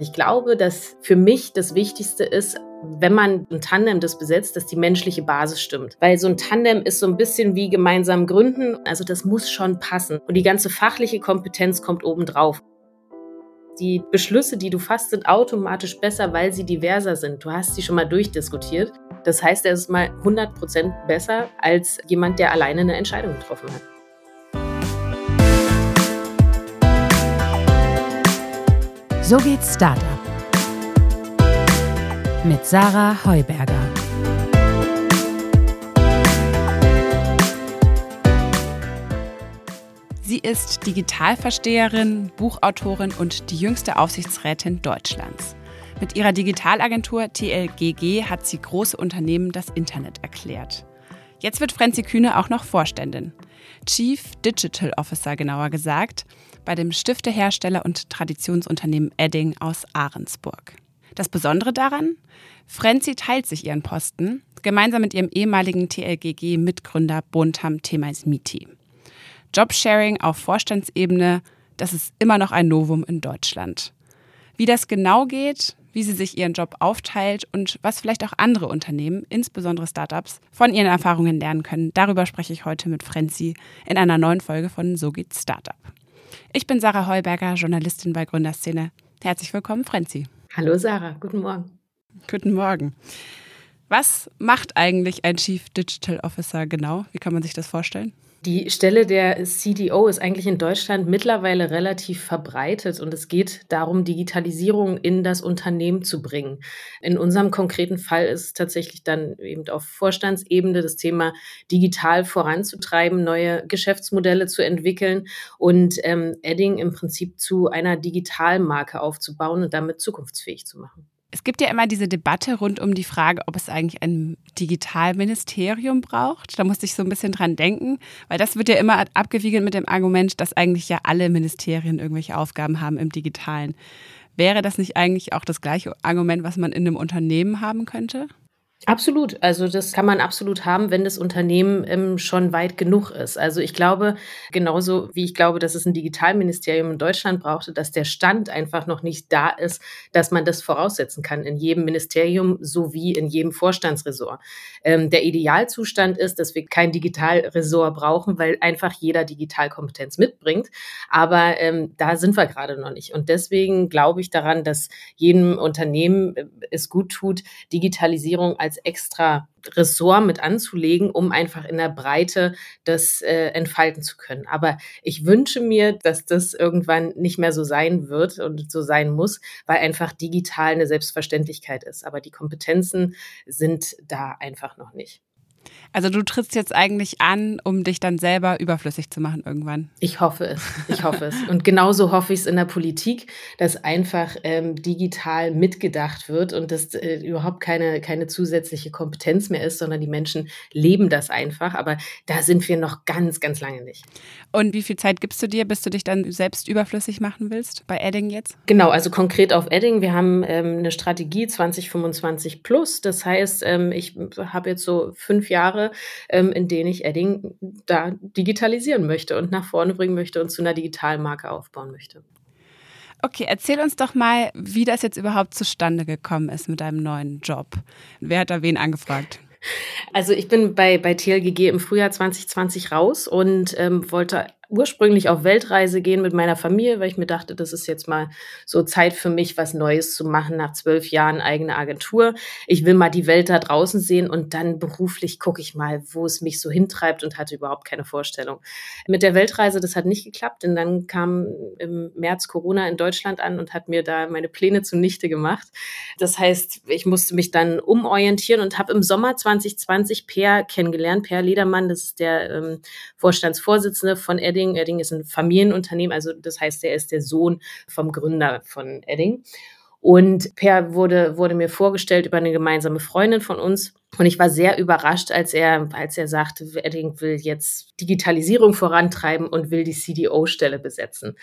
Ich glaube, dass für mich das Wichtigste ist, wenn man ein Tandem das besetzt, dass die menschliche Basis stimmt. Weil so ein Tandem ist so ein bisschen wie gemeinsam gründen. Also das muss schon passen. Und die ganze fachliche Kompetenz kommt obendrauf. Die Beschlüsse, die du fasst, sind automatisch besser, weil sie diverser sind. Du hast sie schon mal durchdiskutiert. Das heißt, er ist mal 100% besser als jemand, der alleine eine Entscheidung getroffen hat. So geht's Startup. Mit Sarah Heuberger. Sie ist Digitalversteherin, Buchautorin und die jüngste Aufsichtsrätin Deutschlands. Mit ihrer Digitalagentur TLGG hat sie große Unternehmen das Internet erklärt. Jetzt wird Franzi Kühne auch noch Vorständin. Chief Digital Officer genauer gesagt, bei dem Stiftehersteller und Traditionsunternehmen Edding aus Ahrensburg. Das Besondere daran? Frenzy teilt sich ihren Posten gemeinsam mit ihrem ehemaligen TLGG-Mitgründer Bontam Temaismiti. Jobsharing auf Vorstandsebene, das ist immer noch ein Novum in Deutschland. Wie das genau geht, wie sie sich ihren Job aufteilt und was vielleicht auch andere Unternehmen, insbesondere Startups, von ihren Erfahrungen lernen können, darüber spreche ich heute mit Frenzy in einer neuen Folge von So geht Startup. Ich bin Sarah Heuberger, Journalistin bei Gründerszene. Herzlich willkommen, Frenzi. Hallo Sarah, guten Morgen. Guten Morgen. Was macht eigentlich ein Chief Digital Officer genau? Wie kann man sich das vorstellen? Die Stelle der CDO ist eigentlich in Deutschland mittlerweile relativ verbreitet und es geht darum, Digitalisierung in das Unternehmen zu bringen. In unserem konkreten Fall ist es tatsächlich dann eben auf Vorstandsebene das Thema digital voranzutreiben, neue Geschäftsmodelle zu entwickeln und ähm, Edding im Prinzip zu einer Digitalmarke aufzubauen und damit zukunftsfähig zu machen. Es gibt ja immer diese Debatte rund um die Frage, ob es eigentlich ein Digitalministerium braucht. Da musste ich so ein bisschen dran denken, weil das wird ja immer abgewiegelt mit dem Argument, dass eigentlich ja alle Ministerien irgendwelche Aufgaben haben im Digitalen. Wäre das nicht eigentlich auch das gleiche Argument, was man in einem Unternehmen haben könnte? Absolut. Also das kann man absolut haben, wenn das Unternehmen ähm, schon weit genug ist. Also ich glaube, genauso wie ich glaube, dass es ein Digitalministerium in Deutschland brauchte, dass der Stand einfach noch nicht da ist, dass man das voraussetzen kann in jedem Ministerium sowie in jedem Vorstandsressort. Ähm, der Idealzustand ist, dass wir kein Digitalressort brauchen, weil einfach jeder Digitalkompetenz mitbringt. Aber ähm, da sind wir gerade noch nicht. Und deswegen glaube ich daran, dass jedem Unternehmen äh, es gut tut, Digitalisierung als als extra Ressort mit anzulegen, um einfach in der Breite das äh, entfalten zu können. Aber ich wünsche mir, dass das irgendwann nicht mehr so sein wird und so sein muss, weil einfach digital eine Selbstverständlichkeit ist. Aber die Kompetenzen sind da einfach noch nicht. Also du trittst jetzt eigentlich an, um dich dann selber überflüssig zu machen irgendwann. Ich hoffe es. Ich hoffe es. Und genauso hoffe ich es in der Politik, dass einfach ähm, digital mitgedacht wird und dass äh, überhaupt keine, keine zusätzliche Kompetenz mehr ist, sondern die Menschen leben das einfach. Aber da sind wir noch ganz, ganz lange nicht. Und wie viel Zeit gibst du dir, bis du dich dann selbst überflüssig machen willst bei Edding jetzt? Genau, also konkret auf Edding. Wir haben ähm, eine Strategie 2025 plus. Das heißt, ähm, ich habe jetzt so fünf Jahre Jahre, ähm, in denen ich Edding da digitalisieren möchte und nach vorne bringen möchte und zu einer digitalen Marke aufbauen möchte. Okay, erzähl uns doch mal, wie das jetzt überhaupt zustande gekommen ist mit deinem neuen Job. Wer hat da wen angefragt? Also ich bin bei, bei TLGG im Frühjahr 2020 raus und ähm, wollte ursprünglich auf Weltreise gehen mit meiner Familie, weil ich mir dachte, das ist jetzt mal so Zeit für mich, was Neues zu machen nach zwölf Jahren eigene Agentur. Ich will mal die Welt da draußen sehen und dann beruflich gucke ich mal, wo es mich so hintreibt und hatte überhaupt keine Vorstellung. Mit der Weltreise, das hat nicht geklappt, denn dann kam im März Corona in Deutschland an und hat mir da meine Pläne zunichte gemacht. Das heißt, ich musste mich dann umorientieren und habe im Sommer 2020 Per kennengelernt. Per Ledermann, das ist der ähm, Vorstandsvorsitzende von RD Edding. Edding ist ein Familienunternehmen, also das heißt, er ist der Sohn vom Gründer von Edding. Und Per wurde, wurde mir vorgestellt über eine gemeinsame Freundin von uns. Und ich war sehr überrascht, als er, als er sagte, Edding will jetzt Digitalisierung vorantreiben und will die CDO-Stelle besetzen.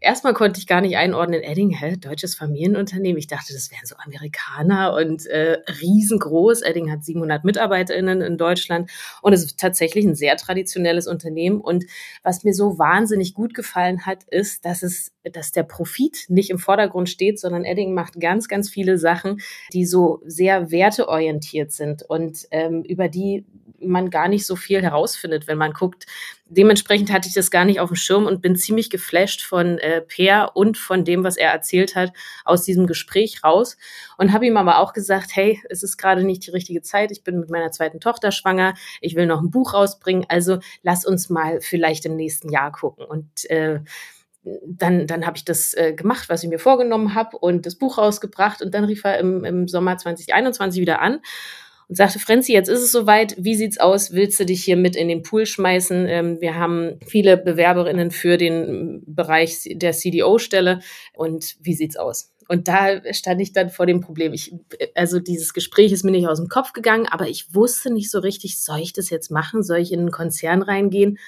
Erstmal konnte ich gar nicht einordnen, Edding, hä, deutsches Familienunternehmen. Ich dachte, das wären so Amerikaner und äh, riesengroß. Edding hat 700 MitarbeiterInnen in Deutschland und es ist tatsächlich ein sehr traditionelles Unternehmen. Und was mir so wahnsinnig gut gefallen hat, ist, dass es, dass der Profit nicht im Vordergrund steht, sondern Edding macht ganz, ganz viele Sachen, die so sehr werteorientiert sind und ähm, über die man gar nicht so viel herausfindet, wenn man guckt. Dementsprechend hatte ich das gar nicht auf dem Schirm und bin ziemlich geflasht von äh, Peer und von dem, was er erzählt hat, aus diesem Gespräch raus. Und habe ihm aber auch gesagt, hey, es ist gerade nicht die richtige Zeit. Ich bin mit meiner zweiten Tochter schwanger. Ich will noch ein Buch rausbringen. Also lass uns mal vielleicht im nächsten Jahr gucken. Und äh, dann, dann habe ich das äh, gemacht, was ich mir vorgenommen habe und das Buch rausgebracht. Und dann rief er im, im Sommer 2021 wieder an und sagte, Frenzi, jetzt ist es soweit, wie sieht's aus? Willst du dich hier mit in den Pool schmeißen? Ähm, wir haben viele Bewerberinnen für den Bereich der CDO-Stelle und wie sieht's aus? Und da stand ich dann vor dem Problem. Ich, also dieses Gespräch ist mir nicht aus dem Kopf gegangen, aber ich wusste nicht so richtig, soll ich das jetzt machen? Soll ich in einen Konzern reingehen?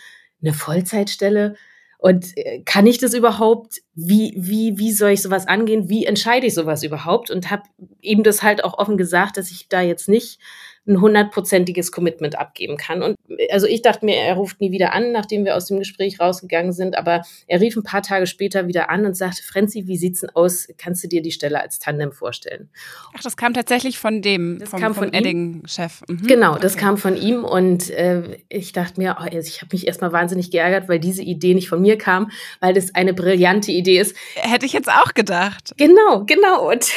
Eine Vollzeitstelle? Und äh, kann ich das überhaupt? Wie, wie, wie soll ich sowas angehen? Wie entscheide ich sowas überhaupt? Und habe ihm das halt auch offen gesagt, dass ich da jetzt nicht ein hundertprozentiges Commitment abgeben kann. Und also ich dachte mir, er ruft nie wieder an, nachdem wir aus dem Gespräch rausgegangen sind, aber er rief ein paar Tage später wieder an und sagte, Frenzi, wie sieht's denn aus? Kannst du dir die Stelle als Tandem vorstellen? Ach, das kam tatsächlich von dem, das vom, kam von Edding-Chef. Mhm. Genau, das okay. kam von ihm und äh, ich dachte mir, oh, ich habe mich erstmal wahnsinnig geärgert, weil diese Idee nicht von mir kam, weil das eine brillante Idee ist. Hätte ich jetzt auch gedacht. Genau, genau. Und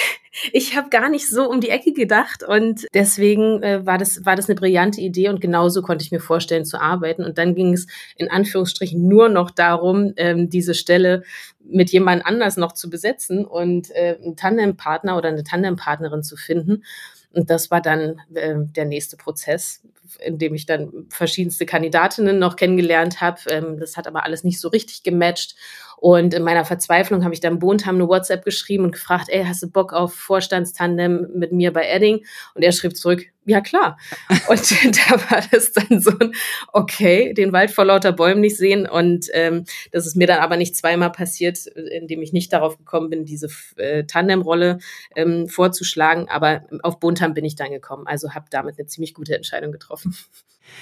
ich habe gar nicht so um die Ecke gedacht und deswegen äh, war, das, war das eine brillante Idee und genauso konnte ich mir vorstellen zu arbeiten. Und dann ging es in Anführungsstrichen nur noch darum, ähm, diese Stelle mit jemand anders noch zu besetzen und äh, einen Tandempartner oder eine Tandempartnerin zu finden. Und das war dann äh, der nächste Prozess, in dem ich dann verschiedenste Kandidatinnen noch kennengelernt habe. Ähm, das hat aber alles nicht so richtig gematcht. Und in meiner Verzweiflung habe ich dann Bontam eine WhatsApp geschrieben und gefragt, ey, hast du Bock auf Vorstandstandem mit mir bei Edding? Und er schrieb zurück, ja klar. Und da war das dann so ein, okay, den Wald vor lauter Bäumen nicht sehen. Und ähm, das ist mir dann aber nicht zweimal passiert, indem ich nicht darauf gekommen bin, diese äh, Tandemrolle ähm, vorzuschlagen. Aber auf Bontam bin ich dann gekommen. Also habe damit eine ziemlich gute Entscheidung getroffen.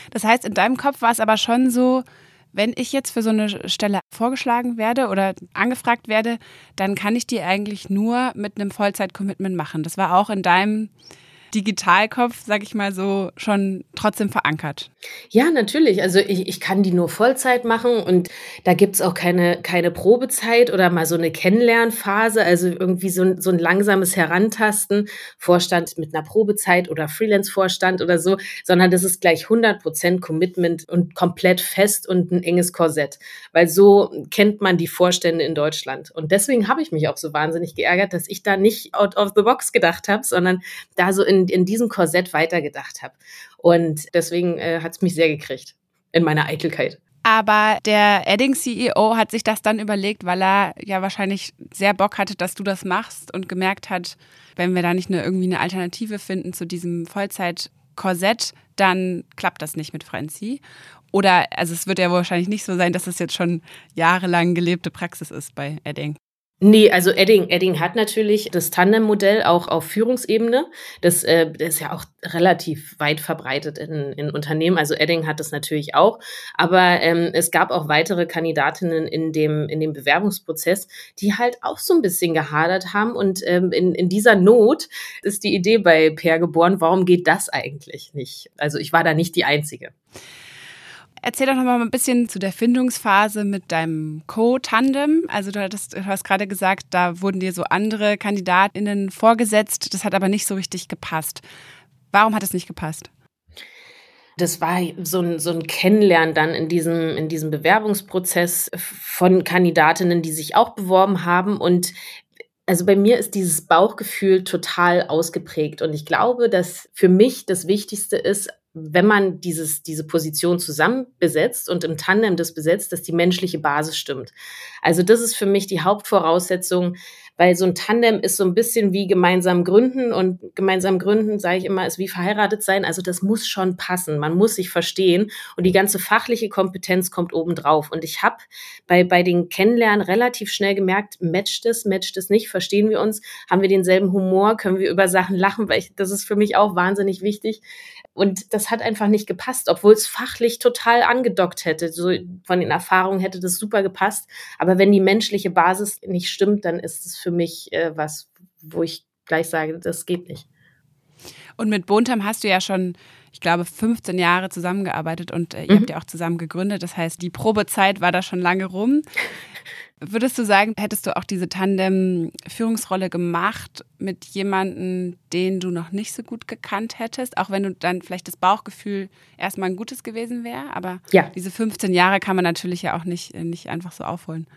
Das heißt, in deinem Kopf war es aber schon so, wenn ich jetzt für so eine Stelle vorgeschlagen werde oder angefragt werde, dann kann ich die eigentlich nur mit einem Vollzeit-Commitment machen. Das war auch in deinem Digitalkopf, sag ich mal so, schon trotzdem verankert? Ja, natürlich. Also ich, ich kann die nur Vollzeit machen und da gibt's auch keine, keine Probezeit oder mal so eine Kennenlernphase, also irgendwie so ein, so ein langsames Herantasten, Vorstand mit einer Probezeit oder Freelance-Vorstand oder so, sondern das ist gleich 100% Commitment und komplett fest und ein enges Korsett, weil so kennt man die Vorstände in Deutschland. Und deswegen habe ich mich auch so wahnsinnig geärgert, dass ich da nicht out of the box gedacht habe, sondern da so in in, diesem Korsett weitergedacht habe. Und deswegen äh, hat es mich sehr gekriegt in meiner Eitelkeit. Aber der Edding-CEO hat sich das dann überlegt, weil er ja wahrscheinlich sehr Bock hatte, dass du das machst und gemerkt hat, wenn wir da nicht eine, irgendwie eine Alternative finden zu diesem Vollzeit-Korsett, dann klappt das nicht mit Frenzy. Oder, also es wird ja wahrscheinlich nicht so sein, dass es jetzt schon jahrelang gelebte Praxis ist bei Edding. Nee, also Edding, Edding hat natürlich das Tandem-Modell auch auf Führungsebene. Das, äh, das ist ja auch relativ weit verbreitet in, in Unternehmen. Also Edding hat das natürlich auch. Aber ähm, es gab auch weitere Kandidatinnen in dem, in dem Bewerbungsprozess, die halt auch so ein bisschen gehadert haben. Und ähm, in, in dieser Not ist die Idee bei Per geboren, warum geht das eigentlich nicht? Also ich war da nicht die Einzige. Erzähl doch noch mal ein bisschen zu der Findungsphase mit deinem Co-Tandem. Also du, hattest, du hast gerade gesagt, da wurden dir so andere KandidatInnen vorgesetzt. Das hat aber nicht so richtig gepasst. Warum hat es nicht gepasst? Das war so ein, so ein Kennenlernen dann in diesem, in diesem Bewerbungsprozess von Kandidatinnen, die sich auch beworben haben. Und also bei mir ist dieses Bauchgefühl total ausgeprägt. Und ich glaube, dass für mich das Wichtigste ist, wenn man dieses, diese Position zusammen besetzt und im Tandem das besetzt, dass die menschliche Basis stimmt. Also das ist für mich die Hauptvoraussetzung, weil so ein Tandem ist so ein bisschen wie gemeinsam gründen und gemeinsam gründen, sage ich immer, ist wie verheiratet sein. Also das muss schon passen. Man muss sich verstehen und die ganze fachliche Kompetenz kommt obendrauf. Und ich habe bei, bei den Kennenlernen relativ schnell gemerkt, matcht es, matcht es nicht, verstehen wir uns, haben wir denselben Humor, können wir über Sachen lachen, weil ich, das ist für mich auch wahnsinnig wichtig. Und das hat einfach nicht gepasst, obwohl es fachlich total angedockt hätte. So von den Erfahrungen hätte das super gepasst. Aber wenn die menschliche Basis nicht stimmt, dann ist es für mich äh, was, wo ich gleich sage, das geht nicht. Und mit Bontam hast du ja schon, ich glaube, 15 Jahre zusammengearbeitet und äh, ihr mhm. habt ja auch zusammen gegründet. Das heißt, die Probezeit war da schon lange rum. Würdest du sagen, hättest du auch diese Tandem-Führungsrolle gemacht mit jemandem, den du noch nicht so gut gekannt hättest, auch wenn du dann vielleicht das Bauchgefühl erstmal ein gutes gewesen wäre? Aber ja. diese 15 Jahre kann man natürlich ja auch nicht, nicht einfach so aufholen.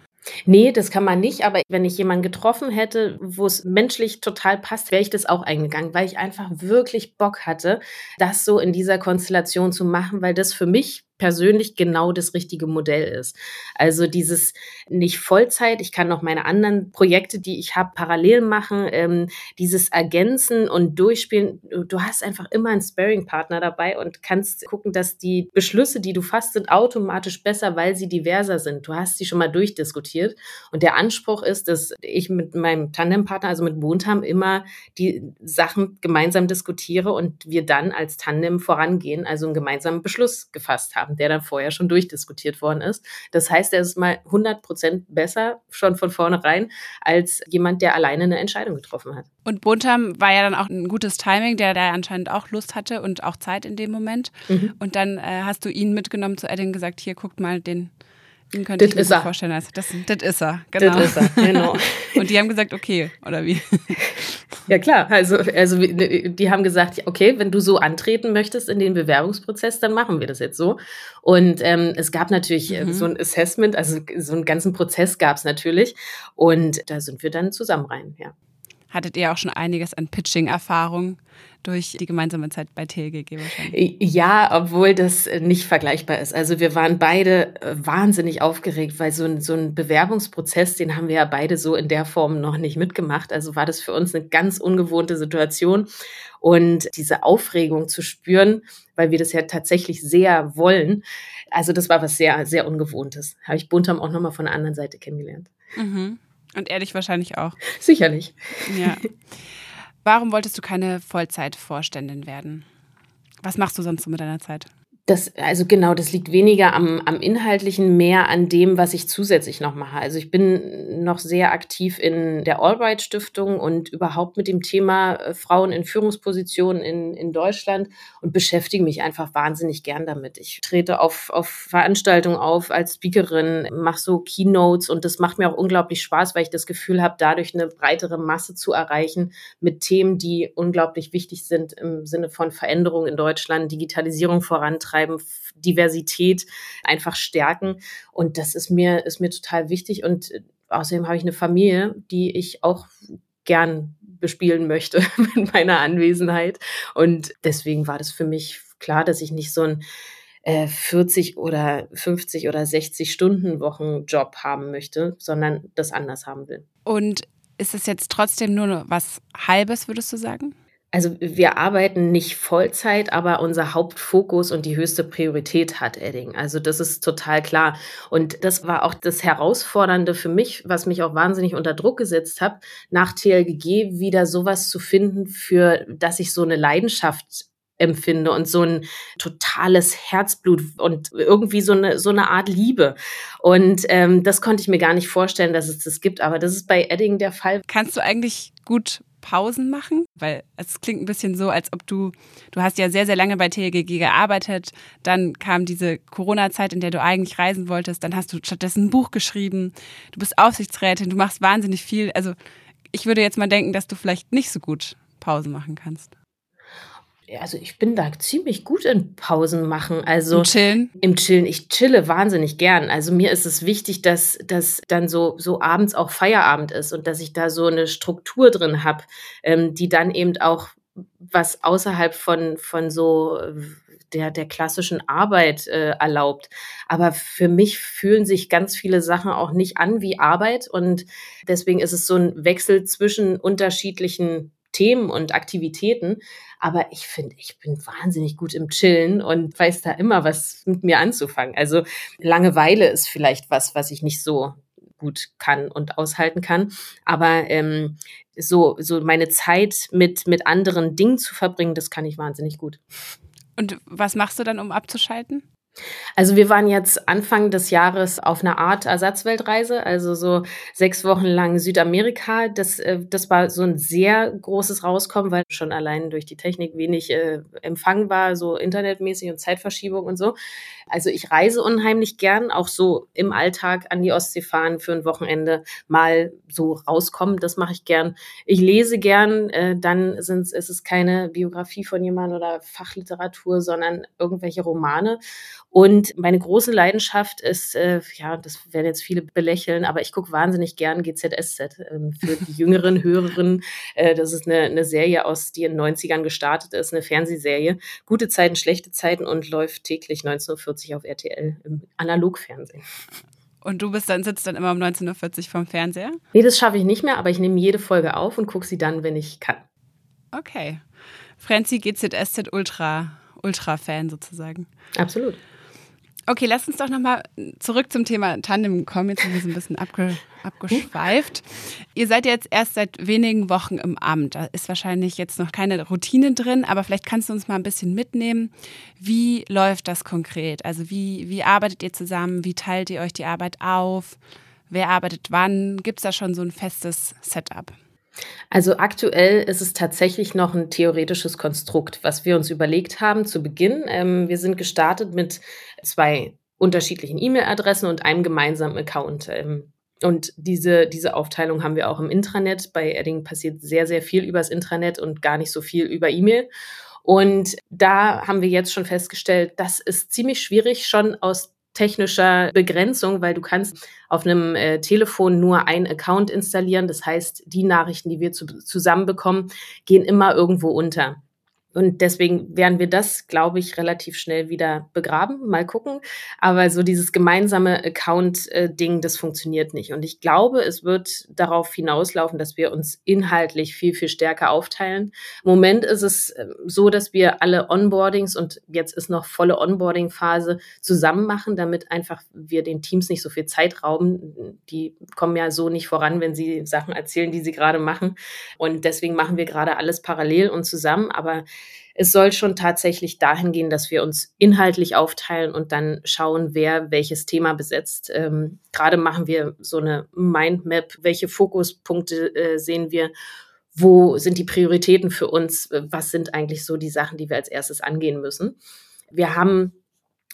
Nee, das kann man nicht, aber wenn ich jemanden getroffen hätte, wo es menschlich total passt, wäre ich das auch eingegangen, weil ich einfach wirklich Bock hatte, das so in dieser Konstellation zu machen, weil das für mich persönlich genau das richtige Modell ist. Also dieses nicht Vollzeit, ich kann noch meine anderen Projekte, die ich habe, parallel machen, ähm, dieses Ergänzen und Durchspielen. Du hast einfach immer einen Sparing-Partner dabei und kannst gucken, dass die Beschlüsse, die du fasst, sind automatisch besser, weil sie diverser sind. Du hast sie schon mal durchdiskutiert und der Anspruch ist, dass ich mit meinem Tandempartner, also mit Bontam, immer die Sachen gemeinsam diskutiere und wir dann als Tandem vorangehen, also einen gemeinsamen Beschluss gefasst haben haben, der dann vorher schon durchdiskutiert worden ist. Das heißt, er ist mal 100 Prozent besser schon von vornherein als jemand, der alleine eine Entscheidung getroffen hat. Und Buntam war ja dann auch ein gutes Timing, der da anscheinend auch Lust hatte und auch Zeit in dem Moment. Mhm. Und dann äh, hast du ihn mitgenommen zu Edding gesagt, hier guckt mal den den könnte das ich mir vorstellen. Also das, das ist er, genau. Das ist er, genau. Und die haben gesagt, okay, oder wie? Ja klar, also, also die haben gesagt, okay, wenn du so antreten möchtest in den Bewerbungsprozess, dann machen wir das jetzt so. Und ähm, es gab natürlich äh, mhm. so ein Assessment, also so einen ganzen Prozess gab es natürlich. Und da sind wir dann zusammen rein, ja. Hattet ihr auch schon einiges an Pitching-Erfahrung? durch die gemeinsame Zeit bei TLGG wahrscheinlich. Ja, obwohl das nicht vergleichbar ist. Also wir waren beide äh, wahnsinnig aufgeregt, weil so ein, so ein Bewerbungsprozess, den haben wir ja beide so in der Form noch nicht mitgemacht. Also war das für uns eine ganz ungewohnte Situation. Und diese Aufregung zu spüren, weil wir das ja tatsächlich sehr wollen, also das war was sehr, sehr Ungewohntes. Habe ich Buntam auch nochmal von der anderen Seite kennengelernt. Mhm. Und ehrlich wahrscheinlich auch. Sicherlich. Ja. Warum wolltest du keine Vollzeitvorständin werden? Was machst du sonst so mit deiner Zeit? Das, also genau, das liegt weniger am, am Inhaltlichen, mehr an dem, was ich zusätzlich noch mache. Also ich bin noch sehr aktiv in der Albright Stiftung und überhaupt mit dem Thema äh, Frauen in Führungspositionen in, in Deutschland und beschäftige mich einfach wahnsinnig gern damit. Ich trete auf, auf Veranstaltungen auf als Speakerin, mache so Keynotes und das macht mir auch unglaublich Spaß, weil ich das Gefühl habe, dadurch eine breitere Masse zu erreichen mit Themen, die unglaublich wichtig sind im Sinne von Veränderung in Deutschland, Digitalisierung vorantreiben vorantreiben, Diversität einfach stärken. Und das ist mir, ist mir total wichtig. Und äh, außerdem habe ich eine Familie, die ich auch gern bespielen möchte mit meiner Anwesenheit. Und deswegen war das für mich klar, dass ich nicht so ein 40 äh, oder 50 oder 60 Stunden Wochen Job haben möchte, sondern das anders haben will. Und ist es jetzt trotzdem nur was Halbes, würdest du sagen? Also wir arbeiten nicht Vollzeit, aber unser Hauptfokus und die höchste Priorität hat Edding. Also das ist total klar. Und das war auch das Herausfordernde für mich, was mich auch wahnsinnig unter Druck gesetzt hat, nach TLGG wieder sowas zu finden, für dass ich so eine Leidenschaft empfinde und so ein totales Herzblut und irgendwie so eine so eine Art Liebe und ähm, das konnte ich mir gar nicht vorstellen, dass es das gibt, aber das ist bei Edding der Fall. Kannst du eigentlich gut Pausen machen? Weil es klingt ein bisschen so, als ob du, du hast ja sehr, sehr lange bei TLGG gearbeitet, dann kam diese Corona-Zeit, in der du eigentlich reisen wolltest, dann hast du stattdessen ein Buch geschrieben, du bist Aufsichtsrätin, du machst wahnsinnig viel. Also ich würde jetzt mal denken, dass du vielleicht nicht so gut Pausen machen kannst also ich bin da ziemlich gut in Pausen machen. Also Im Chillen? Im Chillen. Ich chille wahnsinnig gern. Also mir ist es wichtig, dass dass dann so so abends auch Feierabend ist und dass ich da so eine Struktur drin habe, ähm, die dann eben auch was außerhalb von, von so der, der klassischen Arbeit äh, erlaubt. Aber für mich fühlen sich ganz viele Sachen auch nicht an wie Arbeit. Und deswegen ist es so ein Wechsel zwischen unterschiedlichen Themen und Aktivitäten. Aber ich finde, ich bin wahnsinnig gut im Chillen und weiß da immer was mit mir anzufangen. Also Langeweile ist vielleicht was, was ich nicht so gut kann und aushalten kann. Aber ähm, so, so meine Zeit mit, mit anderen Dingen zu verbringen, das kann ich wahnsinnig gut. Und was machst du dann, um abzuschalten? Also wir waren jetzt Anfang des Jahres auf einer Art Ersatzweltreise, also so sechs Wochen lang Südamerika. Das, äh, das war so ein sehr großes Rauskommen, weil schon allein durch die Technik wenig äh, Empfang war, so internetmäßig und Zeitverschiebung und so. Also ich reise unheimlich gern, auch so im Alltag an die Ostsee fahren für ein Wochenende, mal so rauskommen, das mache ich gern. Ich lese gern, äh, dann sind's, ist es keine Biografie von jemandem oder Fachliteratur, sondern irgendwelche Romane. Und meine große Leidenschaft ist, äh, ja, das werden jetzt viele belächeln, aber ich gucke wahnsinnig gern GZSZ ähm, für die jüngeren Hörerinnen. Äh, das ist eine, eine Serie aus, die in den 90ern gestartet ist, eine Fernsehserie. Gute Zeiten, schlechte Zeiten und läuft täglich 19.40 Uhr auf RTL im Analogfernsehen. Und du bist dann, sitzt dann immer um 19.40 Uhr vom Fernseher? Nee, das schaffe ich nicht mehr, aber ich nehme jede Folge auf und gucke sie dann, wenn ich kann. Okay. Franzi GZSZ Ultra, Ultra-Fan sozusagen. Absolut. Okay, lass uns doch nochmal zurück zum Thema Tandem kommen. Jetzt sind wir so ein bisschen abge, abgeschweift. Ihr seid jetzt erst seit wenigen Wochen im Amt. Da ist wahrscheinlich jetzt noch keine Routine drin, aber vielleicht kannst du uns mal ein bisschen mitnehmen. Wie läuft das konkret? Also wie, wie arbeitet ihr zusammen? Wie teilt ihr euch die Arbeit auf? Wer arbeitet wann? Gibt es da schon so ein festes Setup? Also aktuell ist es tatsächlich noch ein theoretisches Konstrukt, was wir uns überlegt haben zu Beginn. Ähm, wir sind gestartet mit zwei unterschiedlichen E-Mail-Adressen und einem gemeinsamen Account. Ähm, und diese, diese Aufteilung haben wir auch im Intranet. Bei Edding passiert sehr, sehr viel übers Intranet und gar nicht so viel über E-Mail. Und da haben wir jetzt schon festgestellt, das ist ziemlich schwierig, schon aus technischer Begrenzung, weil du kannst auf einem äh, Telefon nur ein Account installieren. Das heißt, die Nachrichten, die wir zu, zusammenbekommen, gehen immer irgendwo unter. Und deswegen werden wir das, glaube ich, relativ schnell wieder begraben. Mal gucken. Aber so dieses gemeinsame Account-Ding, das funktioniert nicht. Und ich glaube, es wird darauf hinauslaufen, dass wir uns inhaltlich viel, viel stärker aufteilen. Im Moment ist es ähm, so, dass wir alle Onboardings und jetzt ist noch volle Onboarding-Phase zusammen machen, damit einfach wir den Teams nicht so viel Zeit rauben. Die kommen ja so nicht voran, wenn sie Sachen erzählen, die sie gerade machen. Und deswegen machen wir gerade alles parallel und zusammen. Aber es soll schon tatsächlich dahin gehen, dass wir uns inhaltlich aufteilen und dann schauen, wer welches Thema besetzt. Ähm, Gerade machen wir so eine Mindmap, welche Fokuspunkte äh, sehen wir, wo sind die Prioritäten für uns, was sind eigentlich so die Sachen, die wir als erstes angehen müssen. Wir haben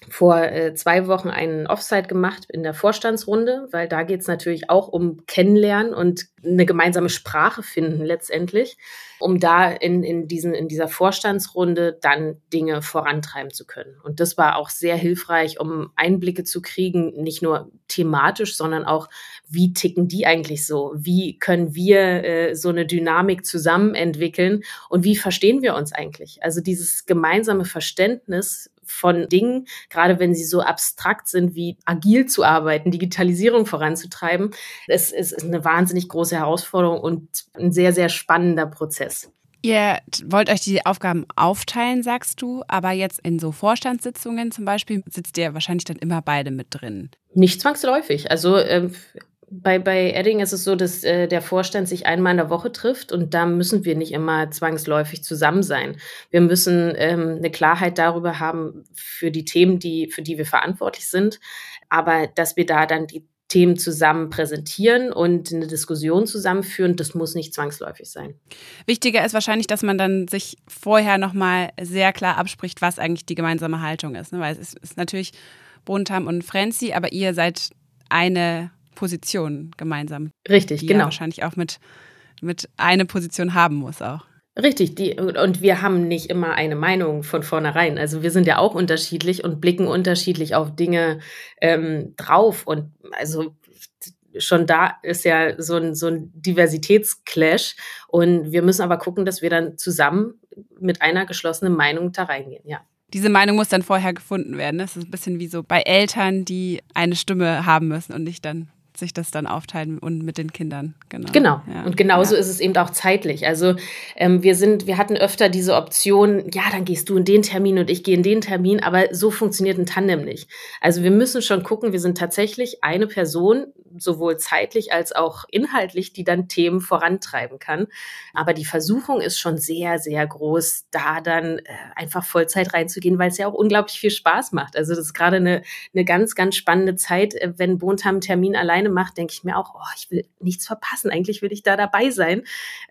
vor äh, zwei Wochen einen Offsite gemacht in der Vorstandsrunde, weil da geht es natürlich auch um Kennenlernen und eine gemeinsame Sprache finden letztendlich, um da in, in, diesen, in dieser Vorstandsrunde dann Dinge vorantreiben zu können. Und das war auch sehr hilfreich, um Einblicke zu kriegen, nicht nur thematisch, sondern auch, wie ticken die eigentlich so? Wie können wir äh, so eine Dynamik zusammen entwickeln und wie verstehen wir uns eigentlich? Also dieses gemeinsame Verständnis von Dingen, gerade wenn sie so abstrakt sind, wie agil zu arbeiten, Digitalisierung voranzutreiben. Es, es ist eine wahnsinnig große Herausforderung und ein sehr, sehr spannender Prozess. Ihr wollt euch die Aufgaben aufteilen, sagst du, aber jetzt in so Vorstandssitzungen zum Beispiel sitzt ihr wahrscheinlich dann immer beide mit drin. Nicht zwangsläufig. Also äh, bei, bei Edding ist es so, dass äh, der Vorstand sich einmal in der Woche trifft und da müssen wir nicht immer zwangsläufig zusammen sein. Wir müssen ähm, eine Klarheit darüber haben für die Themen, die, für die wir verantwortlich sind, aber dass wir da dann die Themen zusammen präsentieren und eine Diskussion zusammenführen, das muss nicht zwangsläufig sein. Wichtiger ist wahrscheinlich, dass man dann sich vorher nochmal sehr klar abspricht, was eigentlich die gemeinsame Haltung ist. Ne? Weil es ist, ist natürlich Bontam und Frenzy, aber ihr seid eine Position gemeinsam. Richtig, die genau. Ja wahrscheinlich auch mit, mit eine Position haben muss auch. Richtig, die, und wir haben nicht immer eine Meinung von vornherein. Also wir sind ja auch unterschiedlich und blicken unterschiedlich auf Dinge ähm, drauf. Und also schon da ist ja so ein, so ein Diversitätsclash. Und wir müssen aber gucken, dass wir dann zusammen mit einer geschlossenen Meinung da reingehen, ja. Diese Meinung muss dann vorher gefunden werden. Das ist ein bisschen wie so bei Eltern, die eine Stimme haben müssen und nicht dann sich das dann aufteilen und mit den Kindern. Genau. Genau. Ja. Und genauso ja. ist es eben auch zeitlich. Also ähm, wir sind, wir hatten öfter diese Option, ja, dann gehst du in den Termin und ich gehe in den Termin, aber so funktioniert ein Tandem nicht. Also wir müssen schon gucken, wir sind tatsächlich eine Person, sowohl zeitlich als auch inhaltlich, die dann Themen vorantreiben kann. Aber die Versuchung ist schon sehr, sehr groß, da dann äh, einfach Vollzeit reinzugehen, weil es ja auch unglaublich viel Spaß macht. Also das ist gerade eine, eine ganz, ganz spannende Zeit. Äh, wenn Bontam einen Termin alleine macht, denke ich mir auch, oh, ich will nichts verpassen. Eigentlich will ich da dabei sein.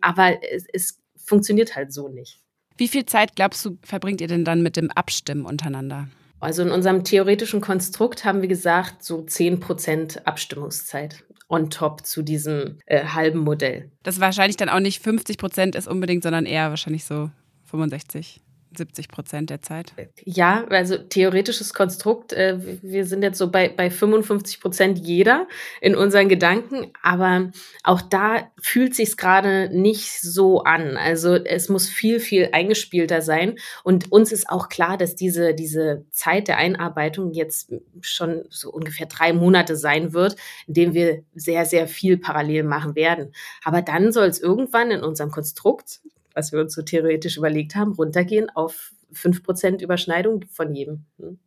Aber es, es funktioniert halt so nicht. Wie viel Zeit, glaubst du, verbringt ihr denn dann mit dem Abstimmen untereinander? Also in unserem theoretischen Konstrukt haben wir gesagt, so 10 Prozent Abstimmungszeit on top zu diesem äh, halben Modell. Das wahrscheinlich dann auch nicht 50 Prozent ist unbedingt, sondern eher wahrscheinlich so 65. 70 Prozent der Zeit? Ja, also theoretisches Konstrukt. Äh, wir sind jetzt so bei, bei 55 Prozent jeder in unseren Gedanken, aber auch da fühlt sich gerade nicht so an. Also es muss viel, viel eingespielter sein. Und uns ist auch klar, dass diese, diese Zeit der Einarbeitung jetzt schon so ungefähr drei Monate sein wird, in dem wir sehr, sehr viel parallel machen werden. Aber dann soll es irgendwann in unserem Konstrukt was wir uns so theoretisch überlegt haben, runtergehen auf 5% Überschneidung von jedem. Hm.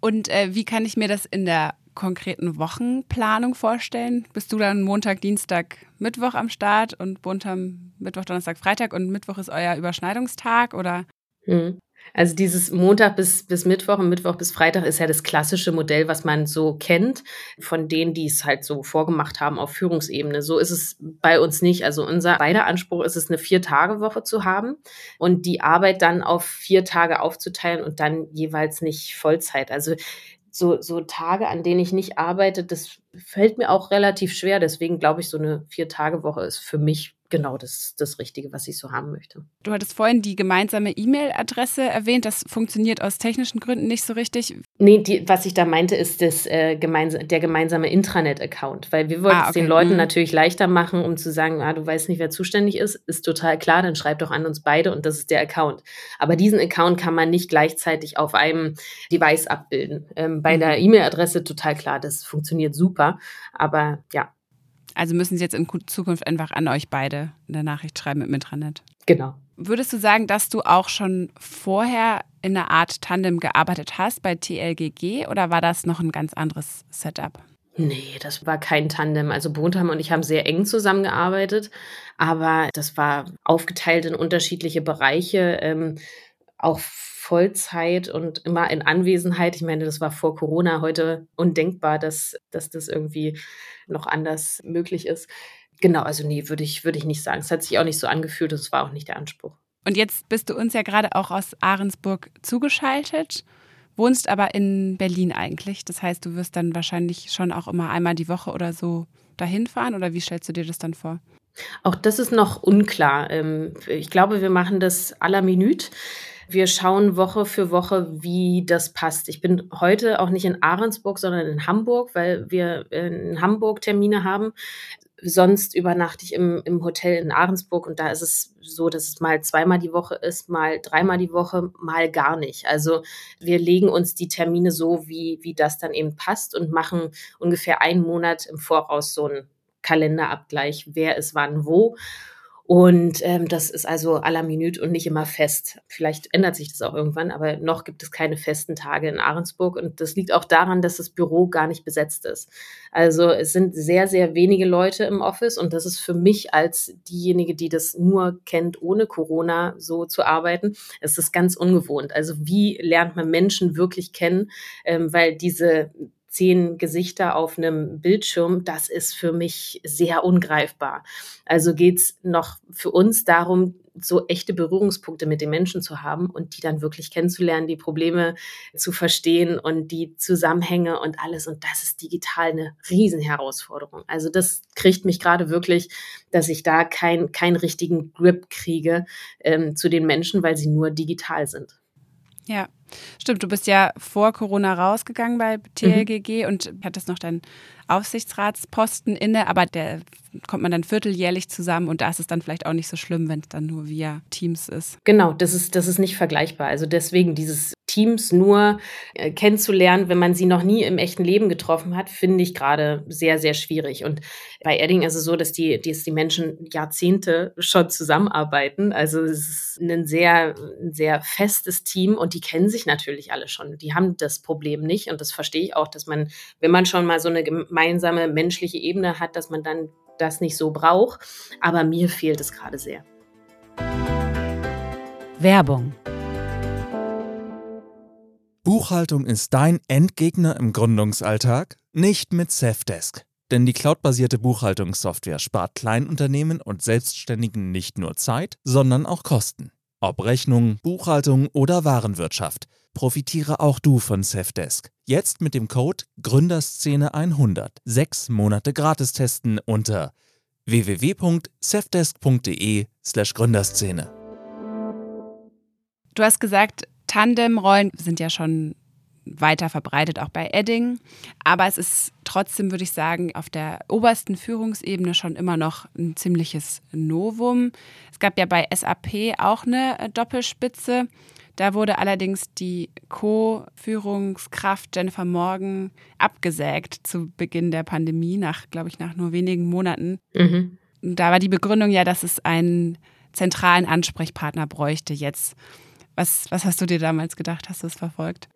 Und äh, wie kann ich mir das in der konkreten Wochenplanung vorstellen? Bist du dann Montag, Dienstag, Mittwoch am Start und Montag, Mittwoch, Donnerstag, Freitag und Mittwoch ist euer Überschneidungstag oder? Hm. Also dieses Montag bis, bis Mittwoch und Mittwoch bis Freitag ist ja das klassische Modell, was man so kennt, von denen, die es halt so vorgemacht haben auf Führungsebene. So ist es bei uns nicht. Also unser beider Anspruch ist es, eine Vier-Tage-Woche zu haben und die Arbeit dann auf vier Tage aufzuteilen und dann jeweils nicht Vollzeit. Also so, so Tage, an denen ich nicht arbeite, das fällt mir auch relativ schwer. Deswegen glaube ich, so eine Vier-Tage-Woche ist für mich genau das, das Richtige, was ich so haben möchte. Du hattest vorhin die gemeinsame E-Mail-Adresse erwähnt. Das funktioniert aus technischen Gründen nicht so richtig. Nee, die, was ich da meinte, ist das, äh, gemeinsam, der gemeinsame Intranet-Account. Weil wir wollten ah, okay. es den Leuten mhm. natürlich leichter machen, um zu sagen, ah, du weißt nicht, wer zuständig ist. Ist total klar, dann schreib doch an uns beide und das ist der Account. Aber diesen Account kann man nicht gleichzeitig auf einem Device abbilden. Ähm, bei mhm. der E-Mail-Adresse total klar, das funktioniert super. Aber ja, also müssen Sie jetzt in Zukunft einfach an euch beide eine Nachricht schreiben mit Intranet. Genau. Würdest du sagen, dass du auch schon vorher in einer Art Tandem gearbeitet hast bei TLGG oder war das noch ein ganz anderes Setup? Nee, das war kein Tandem. Also Bontham und ich haben sehr eng zusammengearbeitet, aber das war aufgeteilt in unterschiedliche Bereiche. Ähm, auch Vollzeit und immer in Anwesenheit. Ich meine, das war vor Corona heute undenkbar, dass, dass das irgendwie noch anders möglich ist. Genau, also nee, würde ich, würde ich nicht sagen. Es hat sich auch nicht so angefühlt, das war auch nicht der Anspruch. Und jetzt bist du uns ja gerade auch aus Ahrensburg zugeschaltet, wohnst aber in Berlin eigentlich. Das heißt, du wirst dann wahrscheinlich schon auch immer einmal die Woche oder so dahin fahren oder wie stellst du dir das dann vor? Auch das ist noch unklar. Ähm, ich glaube, wir machen das à la Minute. Wir schauen Woche für Woche, wie das passt. Ich bin heute auch nicht in Ahrensburg, sondern in Hamburg, weil wir in Hamburg Termine haben. Sonst übernachte ich im, im Hotel in Ahrensburg und da ist es so, dass es mal zweimal die Woche ist, mal dreimal die Woche, mal gar nicht. Also wir legen uns die Termine so, wie, wie das dann eben passt und machen ungefähr einen Monat im Voraus so einen Kalenderabgleich, wer ist wann wo. Und ähm, das ist also à la Minute und nicht immer fest. Vielleicht ändert sich das auch irgendwann, aber noch gibt es keine festen Tage in Ahrensburg. Und das liegt auch daran, dass das Büro gar nicht besetzt ist. Also es sind sehr, sehr wenige Leute im Office und das ist für mich als diejenige, die das nur kennt, ohne Corona so zu arbeiten, ist das ganz ungewohnt. Also wie lernt man Menschen wirklich kennen? Ähm, weil diese zehn Gesichter auf einem Bildschirm, das ist für mich sehr ungreifbar. Also geht's noch für uns darum, so echte Berührungspunkte mit den Menschen zu haben und die dann wirklich kennenzulernen, die Probleme zu verstehen und die Zusammenhänge und alles. Und das ist digital eine Riesenherausforderung. Also das kriegt mich gerade wirklich, dass ich da keinen keinen richtigen Grip kriege ähm, zu den Menschen, weil sie nur digital sind. Ja, stimmt. Du bist ja vor Corona rausgegangen bei TLGG mhm. und hattest noch deinen Aufsichtsratsposten inne, aber der kommt man dann vierteljährlich zusammen und da ist es dann vielleicht auch nicht so schlimm, wenn es dann nur via Teams ist. Genau, das ist, das ist nicht vergleichbar. Also deswegen dieses Teams nur äh, kennenzulernen, wenn man sie noch nie im echten Leben getroffen hat, finde ich gerade sehr, sehr schwierig. Und bei Edding ist es so, dass die, dass die Menschen Jahrzehnte schon zusammenarbeiten. Also es ist ein sehr, sehr festes Team und die kennen sich natürlich alle schon. Die haben das Problem nicht und das verstehe ich auch, dass man, wenn man schon mal so eine gemeinsame menschliche Ebene hat, dass man dann das nicht so braucht. Aber mir fehlt es gerade sehr. Werbung Buchhaltung ist dein Endgegner im Gründungsalltag? Nicht mit Safdesk. Denn die cloudbasierte Buchhaltungssoftware spart Kleinunternehmen und Selbstständigen nicht nur Zeit, sondern auch Kosten. Ob Rechnung, Buchhaltung oder Warenwirtschaft, profitiere auch du von Safdesk. Jetzt mit dem Code Gründerszene100 sechs Monate gratis testen unter www.safdesk.de/gründerszene. Du hast gesagt, Tandemrollen sind ja schon weiter verbreitet, auch bei Edding. Aber es ist trotzdem, würde ich sagen, auf der obersten Führungsebene schon immer noch ein ziemliches Novum. Es gab ja bei SAP auch eine Doppelspitze. Da wurde allerdings die Co-Führungskraft Jennifer Morgan abgesägt zu Beginn der Pandemie, nach, glaube ich, nach nur wenigen Monaten. Mhm. Da war die Begründung ja, dass es einen zentralen Ansprechpartner bräuchte jetzt. Was, was hast du dir damals gedacht? Hast du es verfolgt?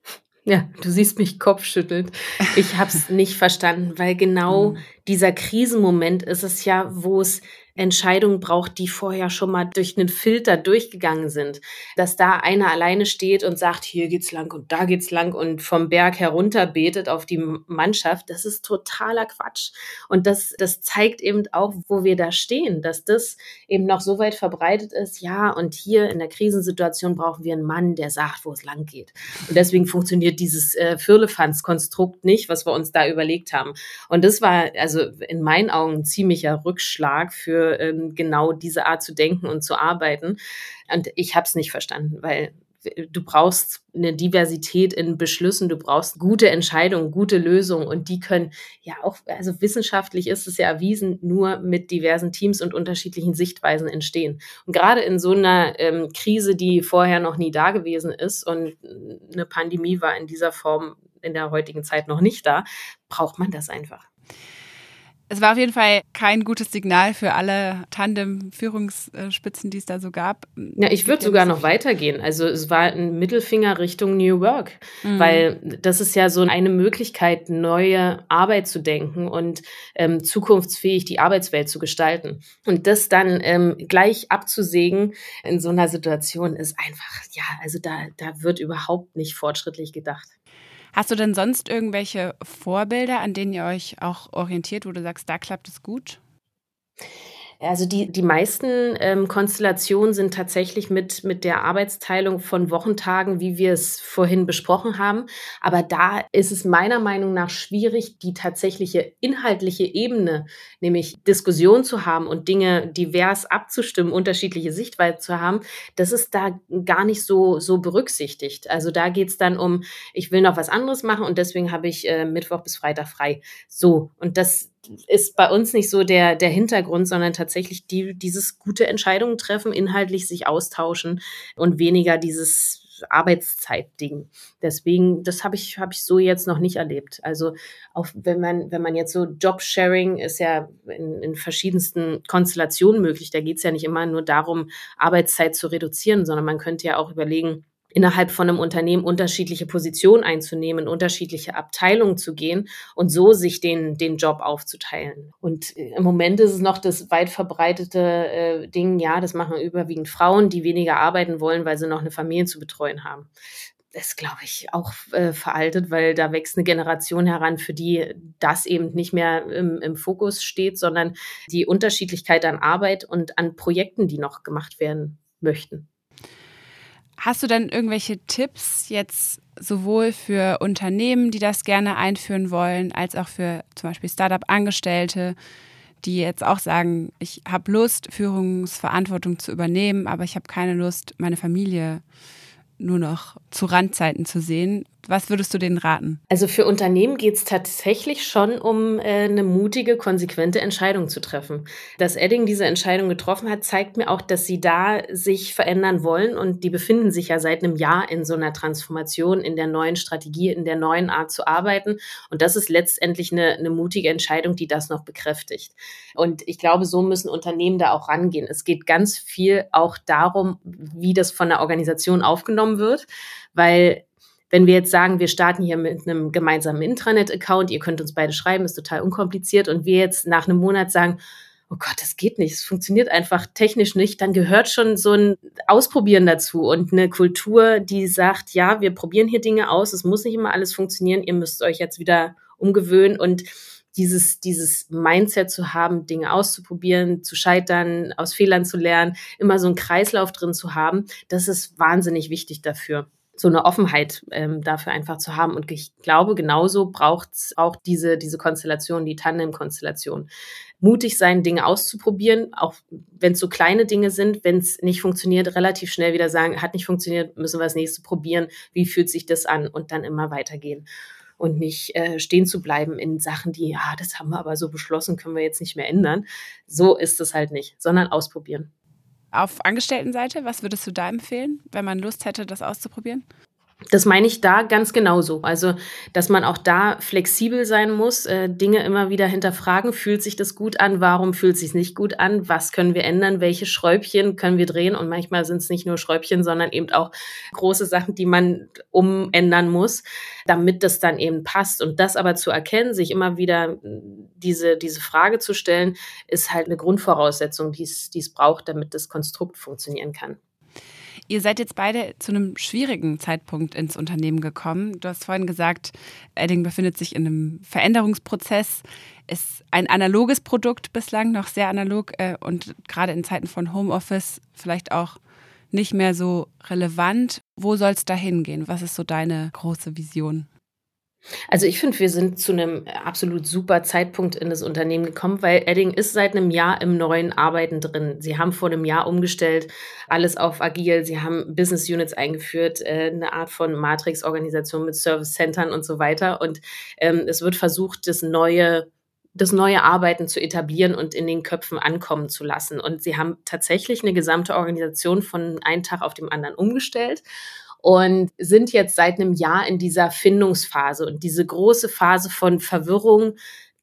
Ja, du siehst mich kopfschüttelnd. Ich habe es nicht verstanden, weil genau mhm. Dieser Krisenmoment ist es ja, wo es Entscheidungen braucht, die vorher schon mal durch einen Filter durchgegangen sind. Dass da einer alleine steht und sagt, hier geht's lang und da geht's lang und vom Berg herunter betet auf die Mannschaft, das ist totaler Quatsch. Und das, das zeigt eben auch, wo wir da stehen, dass das eben noch so weit verbreitet ist. Ja, und hier in der Krisensituation brauchen wir einen Mann, der sagt, wo es lang geht. Und deswegen funktioniert dieses äh, Firlefanz-Konstrukt nicht, was wir uns da überlegt haben. Und das war also in meinen Augen ein ziemlicher Rückschlag für ähm, genau diese Art zu denken und zu arbeiten. Und ich habe es nicht verstanden, weil du brauchst eine Diversität in Beschlüssen, du brauchst gute Entscheidungen, gute Lösungen und die können ja auch, also wissenschaftlich ist es ja erwiesen, nur mit diversen Teams und unterschiedlichen Sichtweisen entstehen. Und gerade in so einer ähm, Krise, die vorher noch nie da gewesen ist und eine Pandemie war in dieser Form in der heutigen Zeit noch nicht da, braucht man das einfach. Es war auf jeden Fall kein gutes Signal für alle Tandem-Führungsspitzen, die es da so gab. Ja, ich würde sogar noch weitergehen. Also es war ein Mittelfinger Richtung New Work, mhm. weil das ist ja so eine Möglichkeit, neue Arbeit zu denken und ähm, zukunftsfähig die Arbeitswelt zu gestalten. Und das dann ähm, gleich abzusägen in so einer Situation ist einfach, ja, also da, da wird überhaupt nicht fortschrittlich gedacht. Hast du denn sonst irgendwelche Vorbilder, an denen ihr euch auch orientiert, wo du sagst, da klappt es gut? Also die, die meisten ähm, Konstellationen sind tatsächlich mit, mit der Arbeitsteilung von Wochentagen, wie wir es vorhin besprochen haben. Aber da ist es meiner Meinung nach schwierig, die tatsächliche inhaltliche Ebene, nämlich Diskussion zu haben und Dinge divers abzustimmen, unterschiedliche Sichtweisen zu haben, das ist da gar nicht so, so berücksichtigt. Also da geht es dann um, ich will noch was anderes machen und deswegen habe ich äh, Mittwoch bis Freitag frei. So. Und das, ist bei uns nicht so der, der Hintergrund, sondern tatsächlich die, dieses gute Entscheidungen treffen, inhaltlich sich austauschen und weniger dieses Arbeitszeitding. Deswegen, das habe ich, habe ich so jetzt noch nicht erlebt. Also auch wenn man, wenn man jetzt so Jobsharing ist ja in, in verschiedensten Konstellationen möglich. Da geht es ja nicht immer nur darum, Arbeitszeit zu reduzieren, sondern man könnte ja auch überlegen, innerhalb von einem Unternehmen unterschiedliche Positionen einzunehmen, unterschiedliche Abteilungen zu gehen und so sich den, den Job aufzuteilen. Und äh, im Moment ist es noch das weit verbreitete äh, Ding, ja, das machen überwiegend Frauen, die weniger arbeiten wollen, weil sie noch eine Familie zu betreuen haben Das ist, glaube ich, auch äh, veraltet, weil da wächst eine Generation heran, für die das eben nicht mehr im, im, Fokus steht, sondern die Unterschiedlichkeit an Arbeit und an Projekten, die noch gemacht werden möchten. Hast du denn irgendwelche Tipps jetzt sowohl für Unternehmen, die das gerne einführen wollen, als auch für zum Beispiel Startup-Angestellte, die jetzt auch sagen, ich habe Lust, Führungsverantwortung zu übernehmen, aber ich habe keine Lust, meine Familie nur noch zu Randzeiten zu sehen. Was würdest du denen raten? Also für Unternehmen geht es tatsächlich schon um äh, eine mutige, konsequente Entscheidung zu treffen. Dass Edding diese Entscheidung getroffen hat, zeigt mir auch, dass sie da sich verändern wollen und die befinden sich ja seit einem Jahr in so einer Transformation, in der neuen Strategie, in der neuen Art zu arbeiten. Und das ist letztendlich eine, eine mutige Entscheidung, die das noch bekräftigt. Und ich glaube, so müssen Unternehmen da auch rangehen. Es geht ganz viel auch darum, wie das von der Organisation aufgenommen wird, weil wenn wir jetzt sagen, wir starten hier mit einem gemeinsamen Intranet-Account, ihr könnt uns beide schreiben, ist total unkompliziert, und wir jetzt nach einem Monat sagen, oh Gott, das geht nicht, es funktioniert einfach technisch nicht, dann gehört schon so ein Ausprobieren dazu und eine Kultur, die sagt, ja, wir probieren hier Dinge aus, es muss nicht immer alles funktionieren, ihr müsst euch jetzt wieder umgewöhnen und dieses, dieses Mindset zu haben, Dinge auszuprobieren, zu scheitern, aus Fehlern zu lernen, immer so einen Kreislauf drin zu haben, das ist wahnsinnig wichtig dafür so eine Offenheit ähm, dafür einfach zu haben. Und ich glaube, genauso braucht es auch diese, diese Konstellation, die Tandem-Konstellation. Mutig sein, Dinge auszuprobieren, auch wenn es so kleine Dinge sind, wenn es nicht funktioniert, relativ schnell wieder sagen, hat nicht funktioniert, müssen wir das nächste probieren, wie fühlt sich das an und dann immer weitergehen und nicht äh, stehen zu bleiben in Sachen, die, ja, das haben wir aber so beschlossen, können wir jetzt nicht mehr ändern. So ist es halt nicht, sondern ausprobieren. Auf Angestelltenseite, was würdest du da empfehlen, wenn man Lust hätte, das auszuprobieren? Das meine ich da ganz genauso. Also, dass man auch da flexibel sein muss, äh, Dinge immer wieder hinterfragen. Fühlt sich das gut an? Warum fühlt sich nicht gut an? Was können wir ändern? Welche Schräubchen können wir drehen? Und manchmal sind es nicht nur Schräubchen, sondern eben auch große Sachen, die man umändern muss, damit das dann eben passt. Und das aber zu erkennen, sich immer wieder diese, diese Frage zu stellen, ist halt eine Grundvoraussetzung, die es braucht, damit das Konstrukt funktionieren kann. Ihr seid jetzt beide zu einem schwierigen Zeitpunkt ins Unternehmen gekommen. Du hast vorhin gesagt, Edding befindet sich in einem Veränderungsprozess, ist ein analoges Produkt bislang, noch sehr analog äh, und gerade in Zeiten von Homeoffice vielleicht auch nicht mehr so relevant. Wo soll es da hingehen? Was ist so deine große Vision? Also ich finde, wir sind zu einem absolut super Zeitpunkt in das Unternehmen gekommen, weil Edding ist seit einem Jahr im neuen Arbeiten drin. Sie haben vor einem Jahr umgestellt, alles auf agil. Sie haben Business Units eingeführt, äh, eine Art von Matrix-Organisation mit Service Centern und so weiter. Und ähm, es wird versucht, das neue das neue Arbeiten zu etablieren und in den Köpfen ankommen zu lassen. Und sie haben tatsächlich eine gesamte Organisation von einem Tag auf dem anderen umgestellt und sind jetzt seit einem Jahr in dieser Findungsphase und diese große Phase von Verwirrung,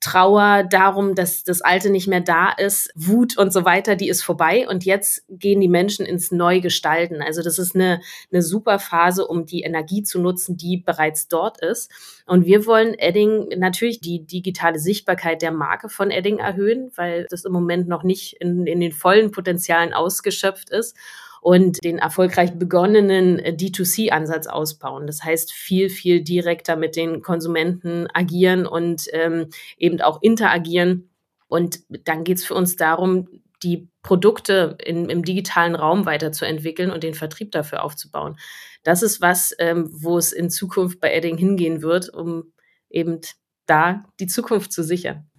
Trauer darum, dass das Alte nicht mehr da ist, Wut und so weiter, die ist vorbei und jetzt gehen die Menschen ins Neugestalten. Also das ist eine, eine super Phase, um die Energie zu nutzen, die bereits dort ist. Und wir wollen Edding natürlich die digitale Sichtbarkeit der Marke von Edding erhöhen, weil das im Moment noch nicht in, in den vollen Potenzialen ausgeschöpft ist und den erfolgreich begonnenen äh, D2C-Ansatz ausbauen. Das heißt, viel, viel direkter mit den Konsumenten agieren und ähm, eben auch interagieren. Und dann geht es für uns darum, die Produkte in, im digitalen Raum weiterzuentwickeln und den Vertrieb dafür aufzubauen. Das ist was, ähm, wo es in Zukunft bei Edding hingehen wird, um eben da die Zukunft zu sichern.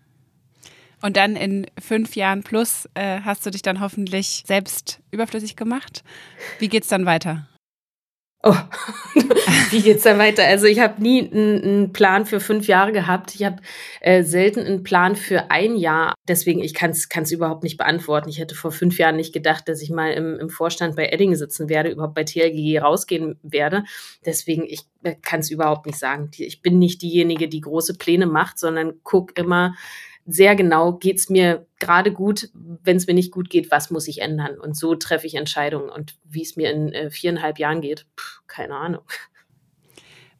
Und dann in fünf Jahren plus äh, hast du dich dann hoffentlich selbst überflüssig gemacht. Wie geht's dann weiter? Oh, wie geht's dann weiter? Also ich habe nie einen Plan für fünf Jahre gehabt. Ich habe äh, selten einen Plan für ein Jahr. Deswegen, ich kann es überhaupt nicht beantworten. Ich hätte vor fünf Jahren nicht gedacht, dass ich mal im, im Vorstand bei Edding sitzen werde, überhaupt bei TLG rausgehen werde. Deswegen, ich äh, kann es überhaupt nicht sagen. Ich bin nicht diejenige, die große Pläne macht, sondern guck immer, sehr genau, geht es mir gerade gut, wenn es mir nicht gut geht, was muss ich ändern? Und so treffe ich Entscheidungen. Und wie es mir in äh, viereinhalb Jahren geht, pff, keine Ahnung.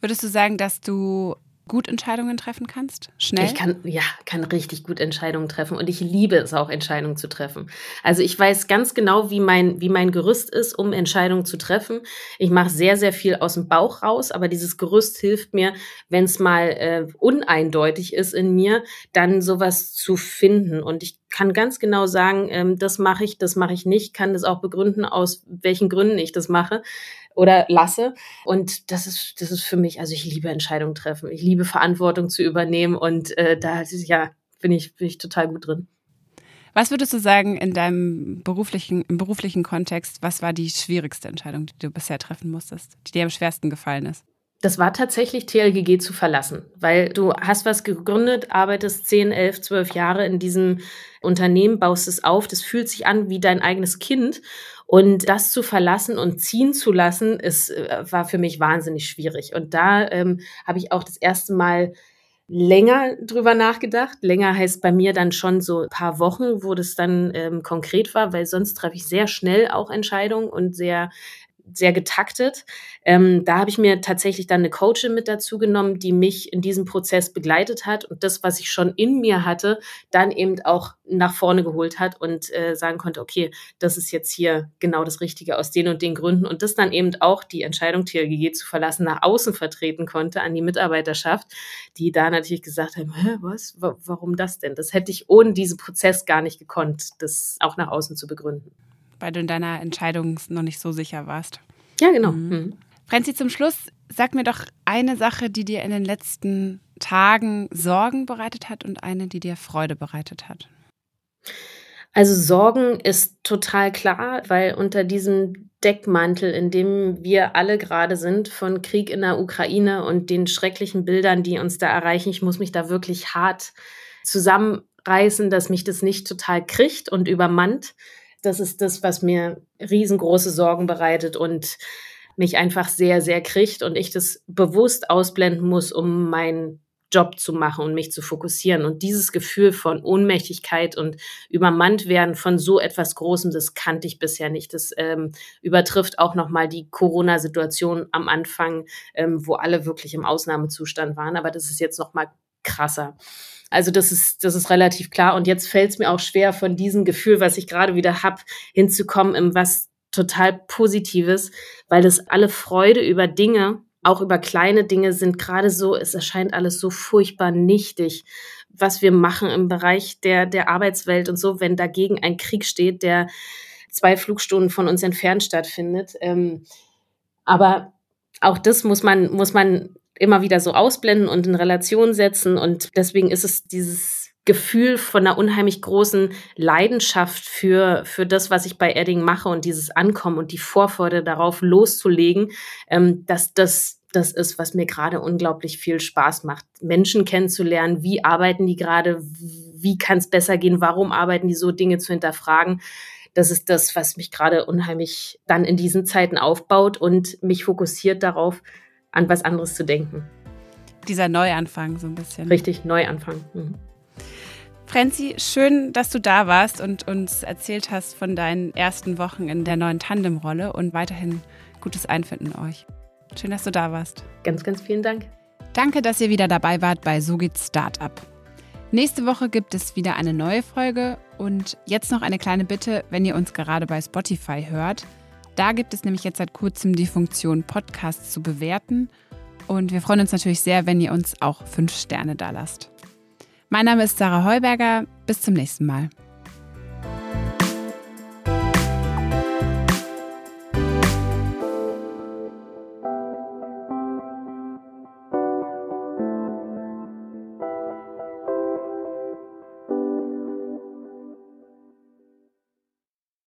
Würdest du sagen, dass du gut Entscheidungen treffen kannst? Schnell? Ich kann, ja, kann richtig gut Entscheidungen treffen und ich liebe es auch, Entscheidungen zu treffen. Also ich weiß ganz genau, wie mein, wie mein Gerüst ist, um Entscheidungen zu treffen. Ich mache sehr, sehr viel aus dem Bauch raus, aber dieses Gerüst hilft mir, wenn es mal äh, uneindeutig ist in mir, dann sowas zu finden. Und ich kann ganz genau sagen, ähm, das mache ich, das mache ich nicht, kann das auch begründen, aus welchen Gründen ich das mache oder lasse. Und das ist, das ist für mich, also ich liebe Entscheidungen treffen. Ich liebe Verantwortung zu übernehmen und äh, da ja, bin ich, bin ich total gut drin. Was würdest du sagen in deinem beruflichen, im beruflichen Kontext, was war die schwierigste Entscheidung, die du bisher treffen musstest, die dir am schwersten gefallen ist? Das war tatsächlich TLGG zu verlassen, weil du hast was gegründet, arbeitest 10, 11, 12 Jahre in diesem Unternehmen, baust es auf, das fühlt sich an wie dein eigenes Kind und das zu verlassen und ziehen zu lassen, ist, äh, war für mich wahnsinnig schwierig. Und da ähm, habe ich auch das erste Mal länger drüber nachgedacht. Länger heißt bei mir dann schon so ein paar Wochen, wo das dann ähm, konkret war, weil sonst treffe ich sehr schnell auch Entscheidungen und sehr sehr getaktet. Ähm, da habe ich mir tatsächlich dann eine Coachin mit dazu genommen, die mich in diesem Prozess begleitet hat und das, was ich schon in mir hatte, dann eben auch nach vorne geholt hat und äh, sagen konnte, okay, das ist jetzt hier genau das Richtige aus den und den Gründen und das dann eben auch die Entscheidung TLGG zu verlassen nach außen vertreten konnte an die Mitarbeiterschaft, die da natürlich gesagt haben, Hä, was, warum das denn? Das hätte ich ohne diesen Prozess gar nicht gekonnt, das auch nach außen zu begründen weil du in deiner Entscheidung noch nicht so sicher warst. Ja, genau. Mhm. Mhm. Franzi, zum Schluss sag mir doch eine Sache, die dir in den letzten Tagen Sorgen bereitet hat und eine, die dir Freude bereitet hat. Also Sorgen ist total klar, weil unter diesem Deckmantel, in dem wir alle gerade sind, von Krieg in der Ukraine und den schrecklichen Bildern, die uns da erreichen, ich muss mich da wirklich hart zusammenreißen, dass mich das nicht total kriegt und übermannt das ist das, was mir riesengroße Sorgen bereitet und mich einfach sehr, sehr kriegt und ich das bewusst ausblenden muss, um meinen Job zu machen und mich zu fokussieren. Und dieses Gefühl von Ohnmächtigkeit und übermannt werden von so etwas Großem, das kannte ich bisher nicht. Das ähm, übertrifft auch nochmal die Corona-Situation am Anfang, ähm, wo alle wirklich im Ausnahmezustand waren. Aber das ist jetzt nochmal krasser. Also das ist, das ist relativ klar. Und jetzt fällt es mir auch schwer, von diesem Gefühl, was ich gerade wieder habe, hinzukommen in was total Positives, weil das alle Freude über Dinge, auch über kleine Dinge sind gerade so, es erscheint alles so furchtbar nichtig, was wir machen im Bereich der, der Arbeitswelt und so, wenn dagegen ein Krieg steht, der zwei Flugstunden von uns entfernt stattfindet. Ähm, aber auch das muss man, muss man immer wieder so ausblenden und in Relation setzen. Und deswegen ist es dieses Gefühl von einer unheimlich großen Leidenschaft für, für das, was ich bei Edding mache und dieses Ankommen und die Vorfreude darauf loszulegen, ähm, dass das das ist, was mir gerade unglaublich viel Spaß macht. Menschen kennenzulernen, wie arbeiten die gerade, wie kann es besser gehen, warum arbeiten die so, Dinge zu hinterfragen. Das ist das, was mich gerade unheimlich dann in diesen Zeiten aufbaut und mich fokussiert darauf, an was anderes zu denken. Dieser Neuanfang so ein bisschen. Richtig, Neuanfang. Mhm. Franzi, schön, dass du da warst und uns erzählt hast von deinen ersten Wochen in der neuen Tandemrolle und weiterhin gutes Einfinden euch. Schön, dass du da warst. Ganz, ganz vielen Dank. Danke, dass ihr wieder dabei wart bei So geht's Startup. Nächste Woche gibt es wieder eine neue Folge und jetzt noch eine kleine Bitte, wenn ihr uns gerade bei Spotify hört. Da gibt es nämlich jetzt seit kurzem die Funktion, Podcasts zu bewerten. Und wir freuen uns natürlich sehr, wenn ihr uns auch fünf Sterne da lasst. Mein Name ist Sarah Heuberger. Bis zum nächsten Mal.